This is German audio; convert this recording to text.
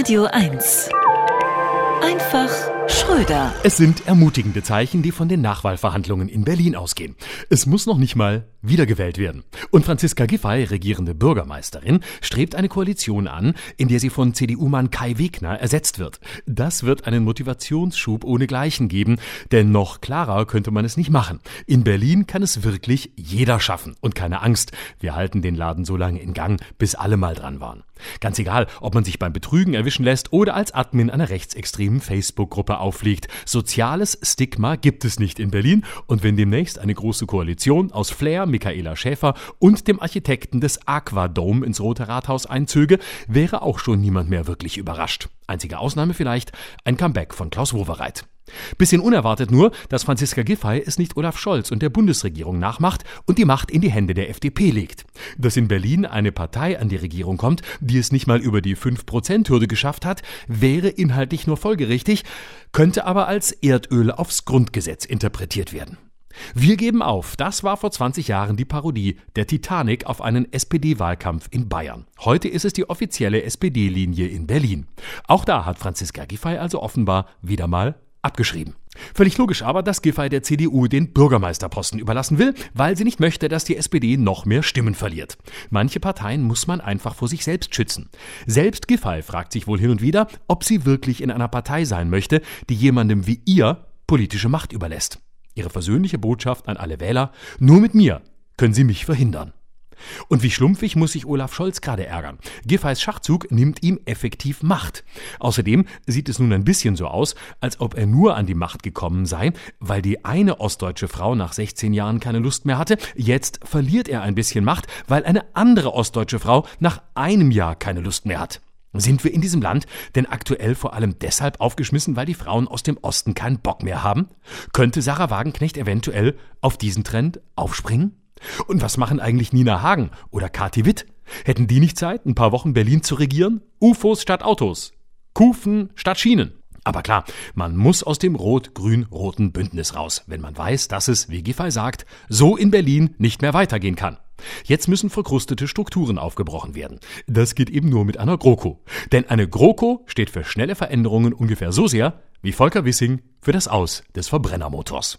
Radio 1. Einfach Schröder. Es sind ermutigende Zeichen, die von den Nachwahlverhandlungen in Berlin ausgehen. Es muss noch nicht mal wiedergewählt werden. Und Franziska Giffey, regierende Bürgermeisterin, strebt eine Koalition an, in der sie von CDU-Mann Kai Wegner ersetzt wird. Das wird einen Motivationsschub ohnegleichen geben, denn noch klarer könnte man es nicht machen. In Berlin kann es wirklich jeder schaffen. Und keine Angst, wir halten den Laden so lange in Gang, bis alle mal dran waren. Ganz egal, ob man sich beim Betrügen erwischen lässt oder als Admin einer rechtsextremen Facebook-Gruppe auffliegt. Soziales Stigma gibt es nicht in Berlin und wenn demnächst eine große Koalition aus Flair, Michaela Schäfer und dem Architekten des Aquadome ins Rote Rathaus einzöge, wäre auch schon niemand mehr wirklich überrascht. Einzige Ausnahme vielleicht ein Comeback von Klaus Wowereit. Bisschen unerwartet nur, dass Franziska Giffey es nicht Olaf Scholz und der Bundesregierung nachmacht und die Macht in die Hände der FDP legt. Dass in Berlin eine Partei an die Regierung kommt, die es nicht mal über die 5%-Hürde geschafft hat, wäre inhaltlich nur folgerichtig, könnte aber als Erdöl aufs Grundgesetz interpretiert werden. Wir geben auf. Das war vor 20 Jahren die Parodie der Titanic auf einen SPD-Wahlkampf in Bayern. Heute ist es die offizielle SPD-Linie in Berlin. Auch da hat Franziska Giffey also offenbar wieder mal abgeschrieben. Völlig logisch aber, dass Giffey der CDU den Bürgermeisterposten überlassen will, weil sie nicht möchte, dass die SPD noch mehr Stimmen verliert. Manche Parteien muss man einfach vor sich selbst schützen. Selbst Giffey fragt sich wohl hin und wieder, ob sie wirklich in einer Partei sein möchte, die jemandem wie ihr politische Macht überlässt. Ihre versöhnliche Botschaft an alle Wähler, nur mit mir können sie mich verhindern. Und wie schlumpfig muss sich Olaf Scholz gerade ärgern. Giffey's Schachzug nimmt ihm effektiv Macht. Außerdem sieht es nun ein bisschen so aus, als ob er nur an die Macht gekommen sei, weil die eine ostdeutsche Frau nach 16 Jahren keine Lust mehr hatte. Jetzt verliert er ein bisschen Macht, weil eine andere ostdeutsche Frau nach einem Jahr keine Lust mehr hat. Sind wir in diesem Land denn aktuell vor allem deshalb aufgeschmissen, weil die Frauen aus dem Osten keinen Bock mehr haben? Könnte Sarah Wagenknecht eventuell auf diesen Trend aufspringen? Und was machen eigentlich Nina Hagen oder Kati Witt? Hätten die nicht Zeit, ein paar Wochen Berlin zu regieren? UFOs statt Autos. Kufen statt Schienen. Aber klar, man muss aus dem rot-grün-roten Bündnis raus, wenn man weiß, dass es, wie Giffey sagt, so in Berlin nicht mehr weitergehen kann. Jetzt müssen verkrustete Strukturen aufgebrochen werden. Das geht eben nur mit einer GroKo. Denn eine GroKo steht für schnelle Veränderungen ungefähr so sehr wie Volker Wissing für das Aus des Verbrennermotors.